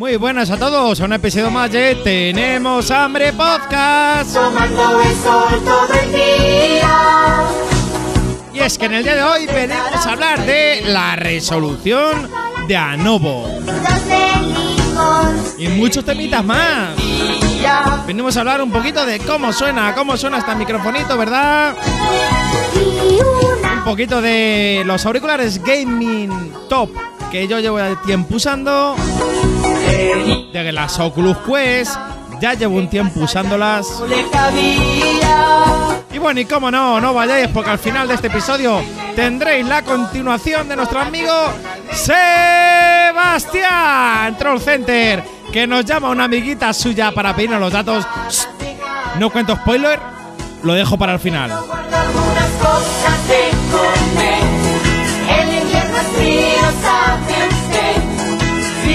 Muy buenas a todos, a un episodio más de Tenemos Hambre Podcast. Tomando el sol todo el día. Y es que en el día de hoy venimos a hablar de la resolución de Anovo y muchos temitas más. Venimos a hablar un poquito de cómo suena, cómo suena este microfonito, ¿verdad? Un poquito de los auriculares gaming top que yo llevo tiempo usando. De las Oculus Quest, ya llevo un tiempo usándolas. Y bueno, y cómo no, no vayáis porque al final de este episodio tendréis la continuación de nuestro amigo Sebastián Troll Center, que nos llama una amiguita suya para pedirnos los datos. No cuento spoiler, lo dejo para el final.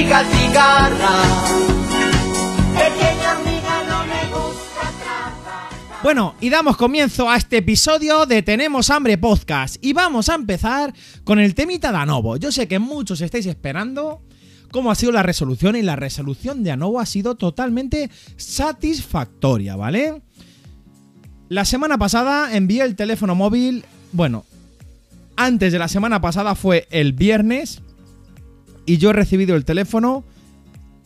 Ciga, cigarra. Pequeña amiga, no me gusta trabajar. Bueno, y damos comienzo a este episodio de Tenemos Hambre Podcast. Y vamos a empezar con el temita de Anovo. Yo sé que muchos estáis esperando cómo ha sido la resolución y la resolución de Anovo ha sido totalmente satisfactoria, ¿vale? La semana pasada envié el teléfono móvil, bueno, antes de la semana pasada fue el viernes y yo he recibido el teléfono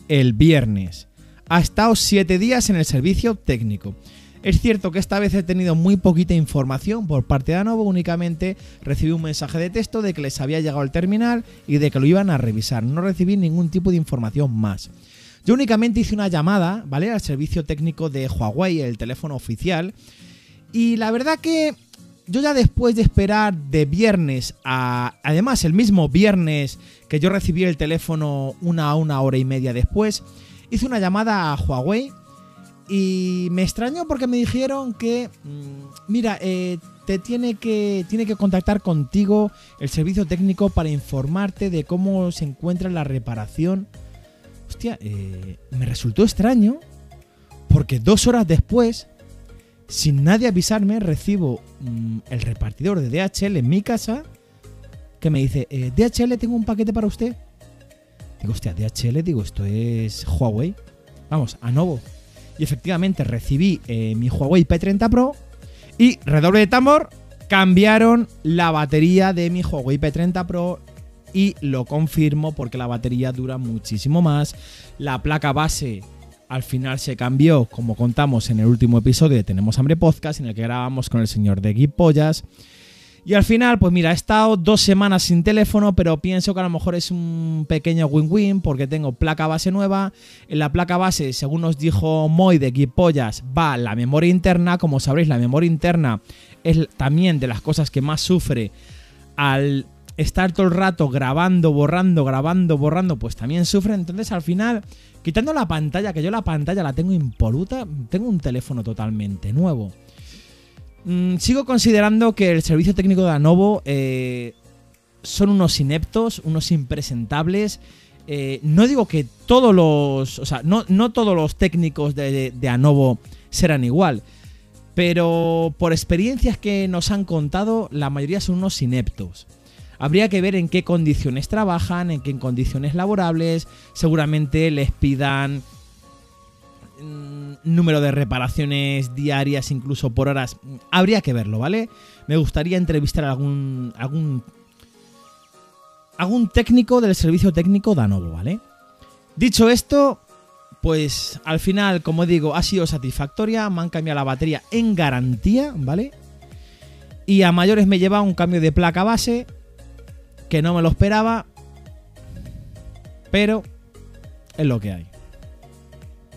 el viernes. Ha estado 7 días en el servicio técnico. Es cierto que esta vez he tenido muy poquita información por parte de Anovo, únicamente recibí un mensaje de texto de que les había llegado el terminal y de que lo iban a revisar. No recibí ningún tipo de información más. Yo únicamente hice una llamada, ¿vale? Al servicio técnico de Huawei, el teléfono oficial. Y la verdad que yo ya después de esperar de viernes a... Además, el mismo viernes que yo recibí el teléfono una a una hora y media después, hice una llamada a Huawei y me extrañó porque me dijeron que... mm, Mira, eh, te tiene que, tiene que contactar contigo el servicio técnico para informarte de cómo se encuentra la reparación. Hostia, eh, me resultó extraño porque dos horas después sin nadie avisarme, recibo mm, el repartidor de DHL en mi casa que me dice, eh, DHL, tengo un paquete para usted. Digo, hostia, DHL, digo, esto es Huawei. Vamos, a nuevo. Y efectivamente recibí eh, mi Huawei P30 Pro y, redoble de tambor, cambiaron la batería de mi Huawei P30 Pro y lo confirmo porque la batería dura muchísimo más. La placa base al final se cambió, como contamos en el último episodio de Tenemos Hambre Podcast, en el que grabamos con el señor de Guipollas. Y al final, pues mira, he estado dos semanas sin teléfono, pero pienso que a lo mejor es un pequeño win-win porque tengo placa base nueva. En la placa base, según nos dijo Moy de Guipollas, va la memoria interna. Como sabréis, la memoria interna es también de las cosas que más sufre al estar todo el rato grabando, borrando, grabando, borrando, pues también sufre. Entonces al final, quitando la pantalla, que yo la pantalla la tengo impoluta, tengo un teléfono totalmente nuevo. Mm, sigo considerando que el servicio técnico de Anovo eh, son unos ineptos, unos impresentables. Eh, no digo que todos los. O sea, no, no todos los técnicos de, de, de Anovo serán igual. Pero por experiencias que nos han contado, la mayoría son unos ineptos. Habría que ver en qué condiciones trabajan, en qué condiciones laborables. Seguramente les pidan mm, número de reparaciones diarias, incluso por horas. Habría que verlo, ¿vale? Me gustaría entrevistar a algún. algún. algún técnico del servicio técnico de Anovo, ¿vale? Dicho esto, pues al final, como digo, ha sido satisfactoria. Me han cambiado la batería en garantía, ¿vale? Y a mayores me lleva un cambio de placa base que no me lo esperaba, pero es lo que hay.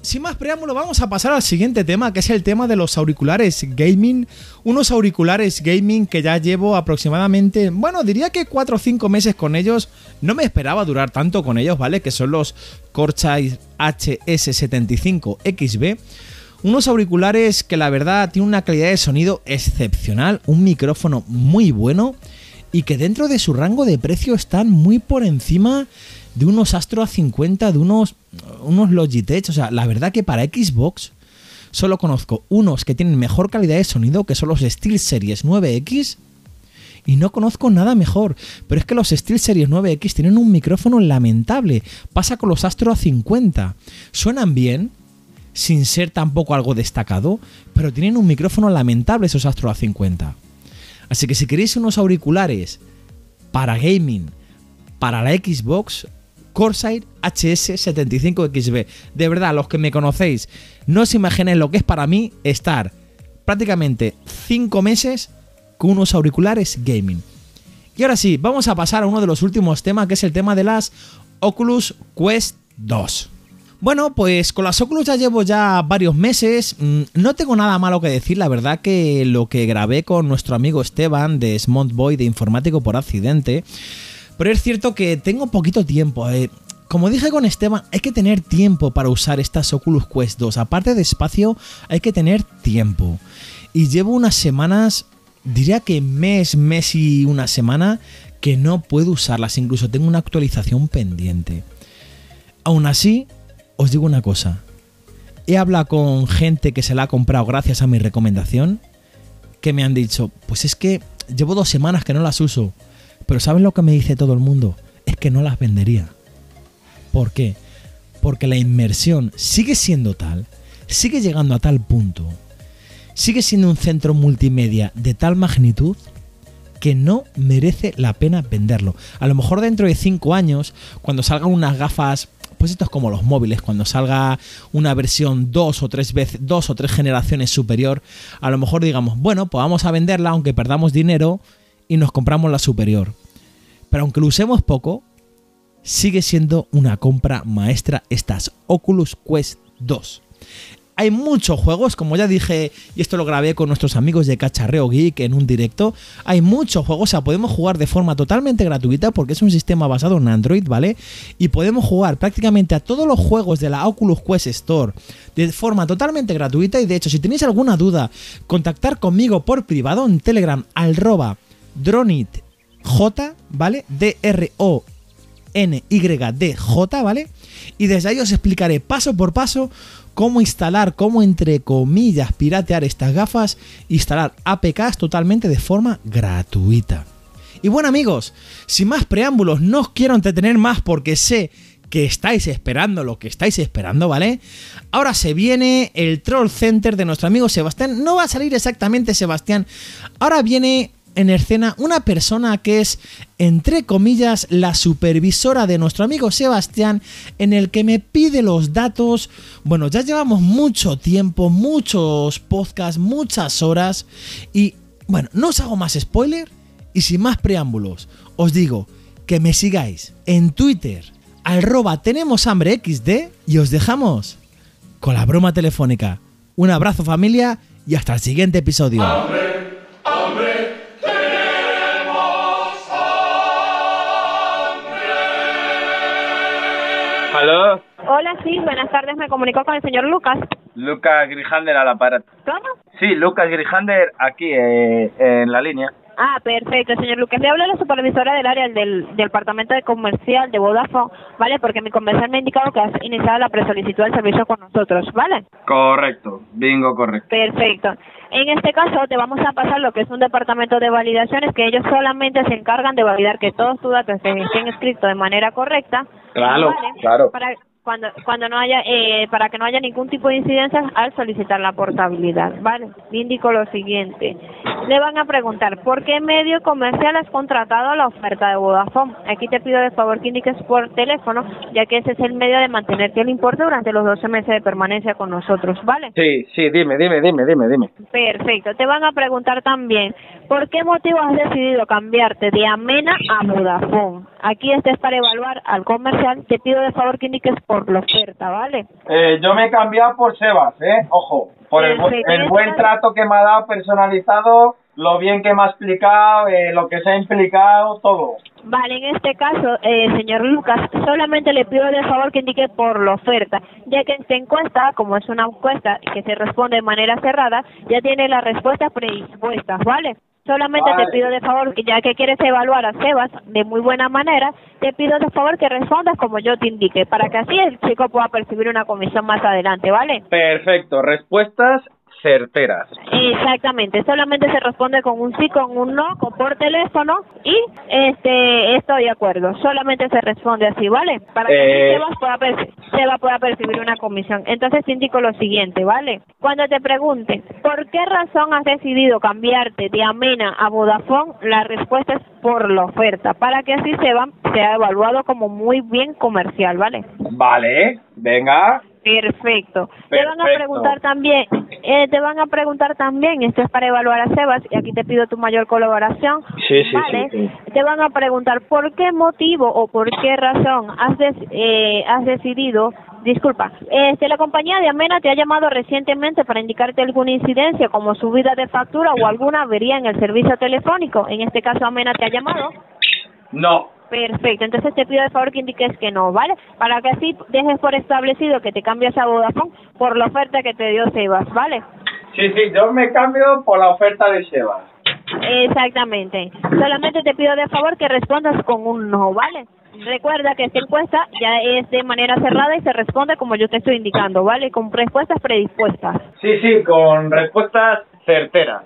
sin más preámbulo, vamos a pasar al siguiente tema, que es el tema de los auriculares gaming. Unos auriculares gaming que ya llevo aproximadamente, bueno, diría que 4 o 5 meses con ellos. No me esperaba durar tanto con ellos, ¿vale? Que son los Corchai HS75XB. Unos auriculares que la verdad tienen una calidad de sonido excepcional, un micrófono muy bueno y que dentro de su rango de precio están muy por encima de unos Astro A50, de unos, unos Logitech. O sea, la verdad que para Xbox solo conozco unos que tienen mejor calidad de sonido, que son los SteelSeries 9X. Y no conozco nada mejor. Pero es que los SteelSeries 9X tienen un micrófono lamentable. Pasa con los Astro A50. Suenan bien, sin ser tampoco algo destacado, pero tienen un micrófono lamentable esos Astro A50. Así que si queréis unos auriculares para gaming, para la Xbox, Corsair HS75XB. De verdad, los que me conocéis, no os imaginéis lo que es para mí estar prácticamente 5 meses con unos auriculares gaming. Y ahora sí, vamos a pasar a uno de los últimos temas, que es el tema de las Oculus Quest 2. Bueno, pues con las Oculus ya llevo ya varios meses. Mm, no tengo nada malo que decir, la verdad que lo que grabé con nuestro amigo Esteban de Smart Boy de Informático por Accidente pero es cierto que tengo poquito tiempo. Eh. Como dije con Esteban, hay que tener tiempo para usar estas Oculus Quest 2. Aparte de espacio, hay que tener tiempo. Y llevo unas semanas, diría que mes, mes y una semana, que no puedo usarlas. Incluso tengo una actualización pendiente. Aún así, os digo una cosa. He hablado con gente que se la ha comprado gracias a mi recomendación, que me han dicho, pues es que llevo dos semanas que no las uso pero ¿saben lo que me dice todo el mundo? Es que no las vendería. ¿Por qué? Porque la inmersión sigue siendo tal, sigue llegando a tal punto, sigue siendo un centro multimedia de tal magnitud que no merece la pena venderlo. A lo mejor dentro de 5 años, cuando salgan unas gafas, pues esto es como los móviles, cuando salga una versión dos o tres veces, dos o tres generaciones superior, a lo mejor digamos, bueno, pues vamos a venderla aunque perdamos dinero y nos compramos la superior. Pero aunque lo usemos poco, sigue siendo una compra maestra estas Oculus Quest 2. Hay muchos juegos, como ya dije, y esto lo grabé con nuestros amigos de Cacharreo Geek en un directo. Hay muchos juegos, o sea, podemos jugar de forma totalmente gratuita porque es un sistema basado en Android, ¿vale? Y podemos jugar prácticamente a todos los juegos de la Oculus Quest Store de forma totalmente gratuita. Y de hecho, si tenéis alguna duda, contactar conmigo por privado en Telegram, arroba Dronit J, ¿vale? D-R-O-N-Y-D-J, ¿vale? Y desde ahí os explicaré paso por paso cómo instalar, cómo entre comillas piratear estas gafas, instalar APKs totalmente de forma gratuita. Y bueno amigos, sin más preámbulos, no os quiero entretener más porque sé que estáis esperando lo que estáis esperando, ¿vale? Ahora se viene el Troll Center de nuestro amigo Sebastián. No va a salir exactamente Sebastián. Ahora viene en escena una persona que es, entre comillas, la supervisora de nuestro amigo Sebastián, en el que me pide los datos. Bueno, ya llevamos mucho tiempo, muchos podcasts, muchas horas. Y bueno, no os hago más spoiler y sin más preámbulos, os digo que me sigáis en Twitter, arroba tenemos hambre XD y os dejamos con la broma telefónica. Un abrazo familia y hasta el siguiente episodio. ¿Aló? Hola, sí, buenas tardes. Me comunico con el señor Lucas. Lucas Grijander al aparato. ¿Cómo? Sí, Lucas Grijander aquí eh, en la línea. Ah, perfecto, señor Lucas. Le hablo a la supervisora del área del, departamento de comercial de Vodafone, ¿vale? Porque mi comercial me ha indicado que has iniciado la presolicitud del servicio con nosotros, ¿vale? Correcto, bingo correcto. Perfecto. En este caso te vamos a pasar lo que es un departamento de validaciones que ellos solamente se encargan de validar que todos tus datos estén escritos de manera correcta. Claro, ¿vale? claro. Para cuando cuando no haya eh, para que no haya ningún tipo de incidencias al solicitar la portabilidad, ¿vale? Le indico lo siguiente. Le van a preguntar, ¿por qué medio comercial has contratado la oferta de Vodafone? Aquí te pido de favor que indiques por teléfono, ya que ese es el medio de mantenerte el importe durante los 12 meses de permanencia con nosotros, ¿vale? Sí, sí, dime, dime, dime, dime, dime. Perfecto. Te van a preguntar también, ¿por qué motivo has decidido cambiarte de Amena a Vodafone? Aquí este es para evaluar al comercial. Te pido de favor que indiques por la oferta, ¿vale? Eh, yo me he cambiado por Sebas, ¿eh? Ojo, por el, bu- el buen trato que me ha dado personalizado, lo bien que me ha explicado, eh, lo que se ha implicado, todo. Vale, en este caso, eh, señor Lucas, solamente le pido de favor que indique por la oferta, ya que esta encuesta, como es una encuesta que se responde de manera cerrada, ya tiene las respuestas predispuestas, ¿vale? Solamente Vale. te pido de favor ya que quieres evaluar a Sebas de muy buena manera, te pido de favor que respondas como yo te indique, para que así el chico pueda percibir una comisión más adelante, ¿vale? Perfecto, respuestas certeras. Exactamente, solamente se responde con un sí, con un no, con por teléfono y este estoy de acuerdo. Solamente se responde así, ¿vale? Para que Eh. así Sebas pueda Sebas pueda percibir una comisión. Entonces te indico lo siguiente, ¿vale? Cuando te pregunte ¿por qué razón has decidido cambiarte de Amena a Vodafone? La respuesta es por la oferta, para que así Sebas sea evaluado como muy bien comercial, ¿vale? Vale, venga. Perfecto. Te van a preguntar también, eh, te van a preguntar también, esto es para evaluar a Sebas y aquí te pido tu mayor colaboración. Sí, sí, ¿vale? sí, Te van a preguntar por qué motivo o por qué razón has, des- eh, has decidido, disculpa, este, la compañía de Amena te ha llamado recientemente para indicarte alguna incidencia como subida de factura o alguna avería en el servicio telefónico. En este caso Amena te ha llamado. No. Perfecto, entonces te pido de favor que indiques que no, ¿vale? Para que así dejes por establecido que te cambias a Vodafone por la oferta que te dio Sebas, ¿vale? Sí, sí, yo me cambio por la oferta de Sebas. Exactamente. Solamente te pido de favor que respondas con un no, ¿vale? Recuerda que esta encuesta ya es de manera cerrada y se responde como yo te estoy indicando, ¿vale? Con respuestas predispuestas. Sí, sí, con respuestas certeras.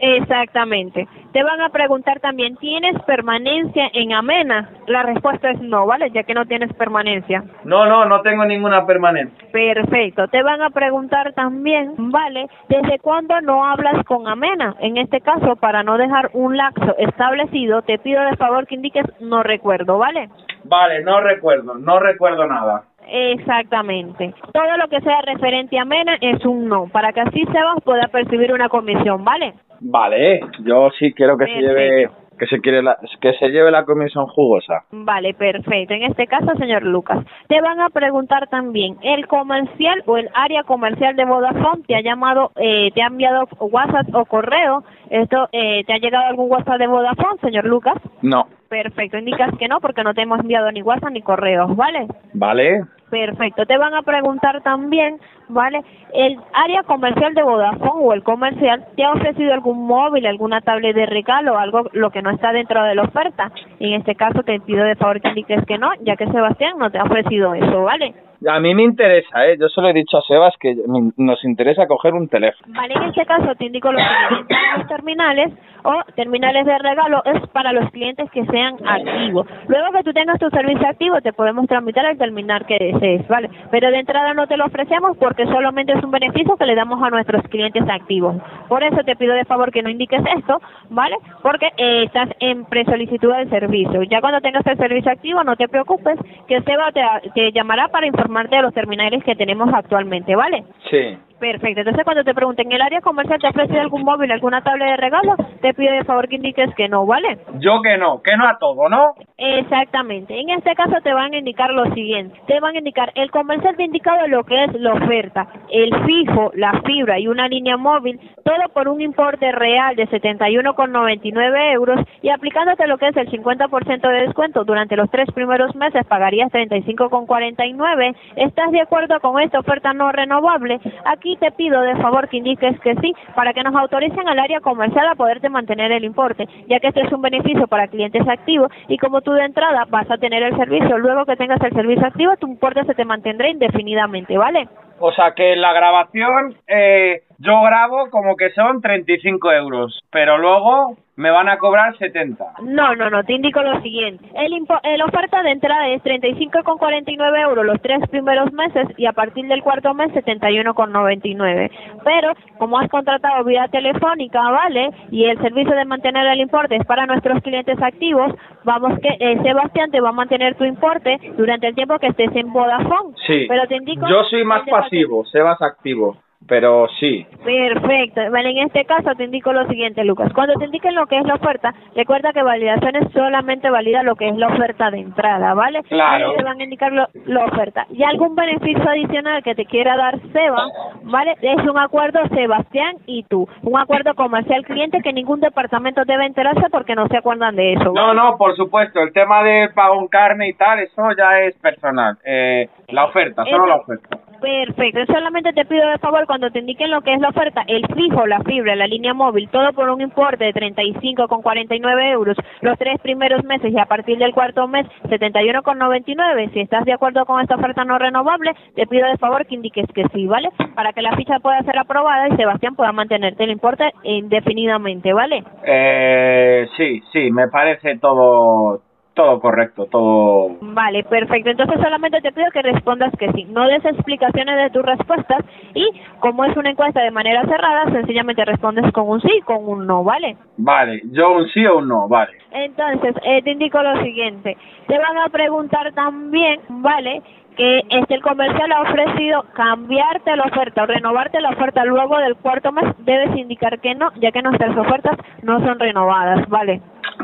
Exactamente. Te van a preguntar también, ¿tienes permanencia en Amena? La respuesta es no, ¿vale? Ya que no tienes permanencia. No, no, no tengo ninguna permanencia. Perfecto. Te van a preguntar también, ¿vale? ¿Desde cuándo no hablas con Amena? En este caso, para no dejar un lapso establecido, te pido de favor que indiques no recuerdo, ¿vale? Vale, no recuerdo, no recuerdo nada. Exactamente. Todo lo que sea referente a Amena es un no, para que así Sebas pueda percibir una comisión, ¿vale? Vale, yo sí quiero que se lleve que se quiere la, que se lleve la comisión jugosa. Vale, perfecto. En este caso, señor Lucas, te van a preguntar también, ¿el comercial o el área comercial de Vodafone te ha llamado, eh, te ha enviado WhatsApp o correo? Esto, eh, ¿Te ha llegado algún WhatsApp de Vodafone, señor Lucas? No. Perfecto, indicas que no porque no te hemos enviado ni WhatsApp ni correos, ¿vale? Vale. Perfecto. Te van a preguntar también, ¿vale? ¿El área comercial de Vodafone o el comercial te ha ofrecido algún móvil, alguna tablet de regalo, algo lo que no está dentro de la oferta? En este caso te pido de favor que indiques que no, ya que Sebastián no te ha ofrecido eso, ¿vale? A mí me interesa, ¿eh? Yo se lo he dicho a Sebas que nos interesa coger un teléfono. Vale, en este caso te indico siguiente. Los terminales o terminales de regalo es para los clientes que sean activos. Luego que tú tengas tu servicio activo, te podemos tramitar el terminal que desees, ¿vale? Pero de entrada no te lo ofrecemos porque solamente es un beneficio que le damos a nuestros clientes activos. Por eso te pido de favor que no indiques esto, ¿vale? Porque eh, estás en presolicitud del servicio. Ya cuando tengas el servicio activo, no te preocupes, que Seba te, te llamará para informarte de los terminales que tenemos actualmente, ¿vale? Sí. Perfecto. Entonces, cuando te pregunten, ¿el área comercial te ha ofrecido algún móvil, alguna tablet de regalo? Te pido de favor que indiques que no, ¿vale? Yo que no, que no a todo, ¿no? Exactamente. En este caso te van a indicar lo siguiente. Te van a indicar, el comercial te ha indicado lo que es la oferta, el fijo, la fibra y una línea móvil, todo por un importe real de 71,99 euros y aplicándote lo que es el 50% de descuento durante los tres primeros meses pagarías 35,49. ¿Estás de acuerdo con esta oferta no renovable? Aquí te pido de favor que indiques que sí para que nos autoricen al área comercial a poderte mantener el importe, ya que este es un beneficio para clientes activos y como tú de entrada vas a tener el servicio, luego que tengas el servicio activo, tu importe se te mantendrá indefinidamente, ¿vale? O sea que la grabación eh, yo grabo como que son 35 euros, pero luego me van a cobrar 70. No, no, no, te indico lo siguiente. El impo- la oferta de entrada es 35,49 euros los tres primeros meses y a partir del cuarto mes 71,99. Pero como has contratado vía telefónica, ¿vale? Y el servicio de mantener el importe es para nuestros clientes activos, vamos que eh, Sebastián te va a mantener tu importe durante el tiempo que estés en Vodafone. Sí. Pero te indico... Yo soy más te va a- pasivo, Sebas activo. pero sí. Perfecto. Vale, en este caso te indico lo siguiente, Lucas. Cuando te indiquen lo que es la oferta, recuerda que validaciones solamente valida lo que es la oferta de entrada, ¿vale? Claro. Ahí te van a indicar lo- la oferta. Y algún beneficio adicional que te quiera dar Seba, ¿vale? Es un acuerdo Sebastián y tú. Un acuerdo comercial cliente que ningún departamento debe enterarse porque no se acuerdan de eso. No, ¿vale? no, por supuesto, el tema del pago en carne y tal, eso ya es personal. Eh, la oferta, solo la oferta. Perfecto, solamente te pido de favor cuando te indiquen lo que es la oferta, el fijo, la fibra, la línea móvil, todo por un importe de 35,49 euros los tres primeros meses y a partir del cuarto mes 71,99. Si estás de acuerdo con esta oferta no renovable, te pido de favor que indiques que sí, ¿vale? Para que la ficha pueda ser aprobada y Sebastián pueda mantenerte el importe indefinidamente, ¿vale? Eh, sí, sí, me parece todo, todo correcto, todo... Vale, perfecto. Entonces solamente te pido que respondas que sí. No des explicaciones de tus respuestas y como es una encuesta de manera cerrada, sencillamente respondes con un sí, con un no, ¿vale? Vale, yo un sí o un no, vale. Entonces, eh, te indico lo siguiente. Te van a preguntar también, ¿vale? Que este, el comercial ha ofrecido cambiarte la oferta o renovarte la oferta luego del cuarto mes. Debes indicar que no, ya que nuestras ofertas no son renovadas, ¿vale?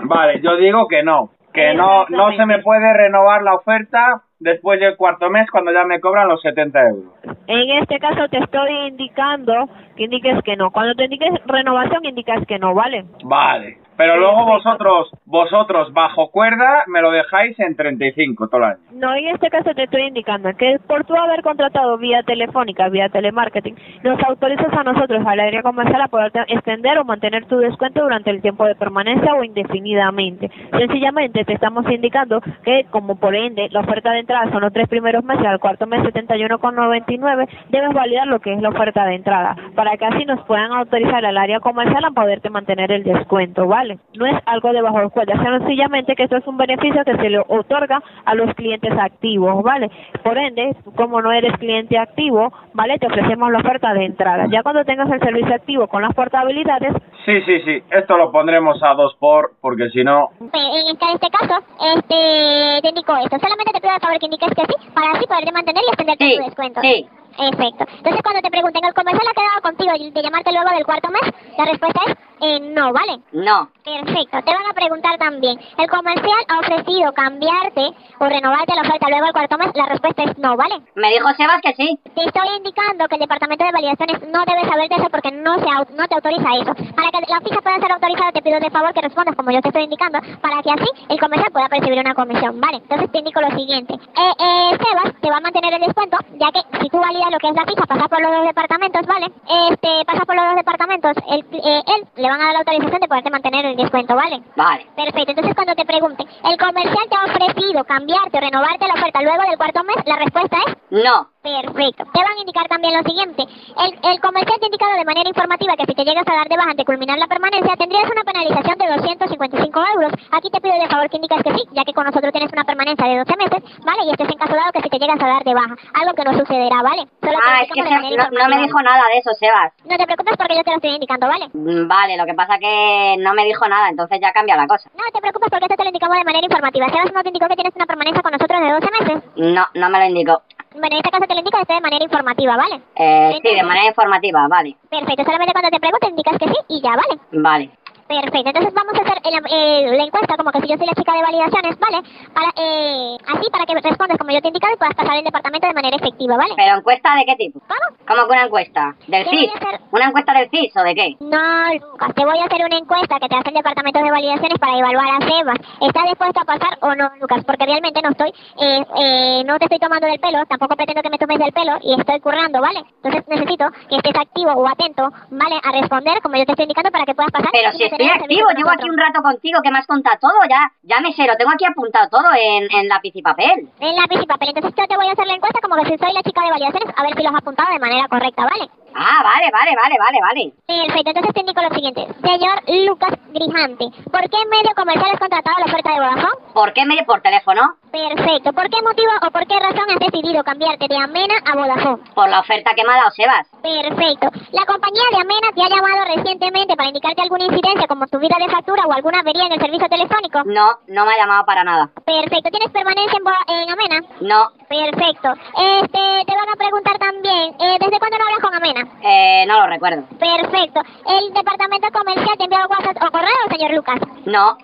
Vale, yo digo que no, que no, no se me puede renovar la oferta después del cuarto mes cuando ya me cobran los 70 euros. En este caso te estoy indicando que indiques que no. Cuando te indiques renovación, indicas que no, ¿vale? Vale, pero luego vosotros, vosotros bajo cuerda me lo dejáis en 35 todo el año. No, en este caso te estoy indicando que por tú haber contratado vía telefónica, vía telemarketing, nos autorizas a nosotros, al área comercial, a poder extender o mantener tu descuento durante el tiempo de permanencia o indefinidamente. Sencillamente te estamos indicando que, como por ende, la oferta de entrada son los tres primeros meses, al cuarto mes 71,99, debes validar lo que es la oferta de entrada, para que así nos puedan autorizar al área comercial a poderte mantener el descuento, ¿vale? No es algo de bajo cuenta, sencillamente que esto es un beneficio que se le otorga a los clientes activos, ¿vale? Por ende, tú como no eres cliente activo, ¿vale? Te ofrecemos la oferta de entrada. Ya cuando tengas el servicio activo con las portabilidades, Sí, sí, sí, esto lo pondremos a dos por, porque si no... En este, en este caso, este, te indico esto. Solamente te pido por favor que indiques que sí, para así poderte mantener y extender Sí, tu descuento. sí. Perfecto. Entonces, cuando te pregunten, ¿el comercial ha quedado contigo de llamarte luego del cuarto mes? La respuesta es eh, no, ¿vale? No. Perfecto. Te van a preguntar también, ¿el comercial ha ofrecido cambiarte o renovarte la oferta luego del cuarto mes? La respuesta es no, ¿vale? Me dijo Sebas que sí. Te estoy indicando que el departamento de validaciones no debe saber de eso porque no se no te autoriza eso. Para que la ficha pueda ser autorizada, te pido de favor que respondas como yo te estoy indicando, para que así el comercial pueda percibir una comisión, ¿vale? Entonces te indico lo siguiente. Eh, eh, Sebas te va a mantener el descuento, ya que si tú validas lo que es la ficha, pasa por los dos departamentos, ¿vale? Este, pasa por los dos departamentos, él, eh, él le van a dar la autorización de poderte mantener el descuento, ¿vale? Vale. Perfecto, entonces cuando te pregunten, ¿el comercial te ha ofrecido cambiarte o renovarte la oferta luego del cuarto mes? La respuesta es No. Perfecto. Te van a indicar también lo siguiente. El, el comercial te ha indicado de manera informativa que si te llegas a dar de baja ante culminar la permanencia, tendrías una penalización de 255 euros. Aquí te pido de favor que indicas que sí, ya que con nosotros tienes una permanencia de 12 meses, ¿vale? Y esto es en caso dado que si te llegas a dar de baja. Algo que no sucederá, ¿vale? Solo Ah, es que de se- no, no me dijo nada de eso, Sebas. No te preocupes porque yo te lo estoy indicando, ¿vale? Mm, Vale, lo que pasa que no me dijo nada, entonces ya cambia la cosa. No te preocupes porque esto te lo indicamos de manera informativa. Sebas no te indicó que tienes una permanencia con nosotros de 12 meses. No, no me lo indicó. Bueno, en este caso te lo indico esto de manera informativa, ¿vale? Eh, sí, de manera informativa, vale. Perfecto, solamente cuando te pregunten indicas que sí y ya, ¿vale? Vale. Perfecto, entonces vamos a hacer el- eh, la encuesta como que si yo soy la chica de validaciones, ¿vale? Para, eh, así para que respondas como yo te he indicado y puedas pasar el departamento de manera efectiva, ¿vale? ¿Pero encuesta de qué tipo? ¿Cómo? ¿Cómo que una encuesta? ¿Del CIS? hacer- ¿Una encuesta del CIS o de qué? No, Lucas, te voy a hacer una encuesta que te hace el departamento de validaciones para evaluar a Sebas. ¿Estás dispuesto a pasar o no, Lucas? Porque realmente no estoy, eh, eh, no te estoy tomando del pelo, tampoco pretendo que me tomes del pelo y estoy currando, ¿vale? Entonces necesito que estés activo o atento, ¿vale? A responder como yo te estoy indicando para que puedas pasar. Pero si estoy activo, llevo aquí un rato contigo que me has contado todo, ya, ya me sé, lo tengo aquí apuntado todo en, en lápiz y papel. En lápiz y papel. Entonces yo te voy a hacer la encuesta como que si soy la chica de validaciones, a ver si lo has apuntado de manera correcta, ¿vale? Ah, vale, vale, vale, vale, vale. Perfecto, entonces te indico lo siguiente. Señor Lucas Grijante, ¿por qué medio comercial has contratado la oferta de Vodafone? ¿Por qué me por teléfono? Perfecto, ¿por qué motivo o por qué razón has decidido cambiarte de Amena a Vodafone? Por la oferta que me ha dado Sebas. Perfecto. La compañía de Amena te ha llamado recientemente para indicarte alguna incidencia como subida de factura o alguna avería en el servicio telefónico. No, no me ha llamado para nada. Perfecto, ¿tienes permanencia en, Vo- en Amena? No, Perfecto. Este, te van a preguntar también, eh, ¿desde cuándo no hablas con Amena? Eh, no lo recuerdo. Perfecto. ¿El departamento comercial te envió WhatsApp o correo, señor Lucas? No,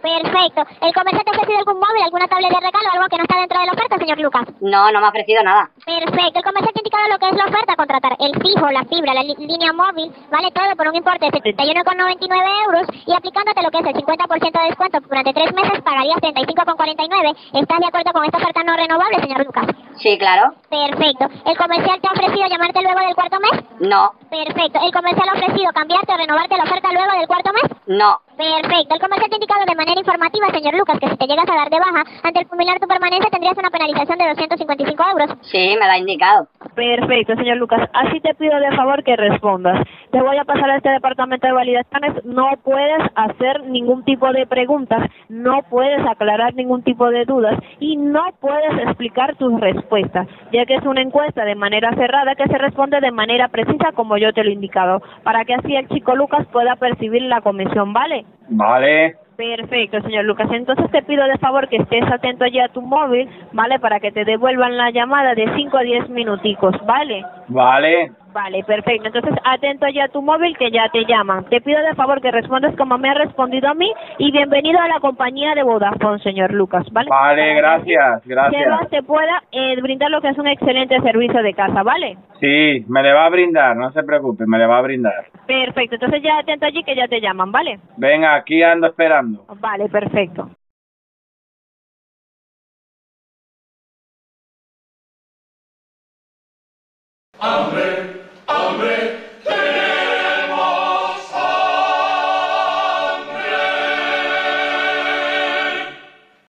Perfecto. ¿El comercial te ha ofrecido algún móvil, alguna tablet de regalo, algo que no está dentro de la oferta, señor Lucas? no, no me ha ofrecido nada. Perfecto. El comercial te ha indicado lo que es la oferta a contratar. El fijo, la fibra, la línea móvil, vale todo por un importe de 71,99 euros y aplicándote lo que es el 50% de descuento durante tres meses pagarías 35,49. ¿Estás de acuerdo con esta oferta no renovable, señor Lucas? Sí, claro. Perfecto. ¿El comercial te ha ofrecido llamarte luego del cuarto mes? No, Perfecto. ¿El comercial ha ofrecido cambiarte o renovarte la oferta luego del cuarto mes? no. Perfecto. El comercial te ha indicado de manera informativa, señor Lucas, que si te llegas a dar de baja, ante el culminar tu permanencia tendrías una penalización de 255 euros. Sí, me lo ha indicado. Perfecto, señor Lucas. Así te pido de favor que respondas. Te voy a pasar a este departamento de validaciones. No puedes hacer ningún tipo de preguntas, no puedes aclarar ningún tipo de dudas y no puedes explicar tus respuestas, ya que es una encuesta de manera cerrada que se responde de manera precisa como yo te lo he indicado, para que así el chico Lucas pueda percibir la comisión, ¿vale? Vale. Perfecto, señor Lucas. Entonces te pido de favor que estés atento allí a tu móvil, ¿vale? Para que te devuelvan la llamada de 5 a 10 minuticos, ¿vale? Vale. Vale, perfecto. Entonces atento allí a tu móvil que ya te llaman. Te pido de favor que respondas como me ha respondido a mí y bienvenido a la compañía de Vodafone, señor Lucas, ¿vale? Que gracias, gracias. Sebas te pueda eh, brindar lo que es un excelente servicio de casa, ¿vale? Sí, me le va a brindar, no se preocupe, me le va a brindar. Perfecto. Entonces ya atento allí que ya te llaman, ¿vale? Venga, aquí ando esperando. Vale, perfecto. Hambre, hambre,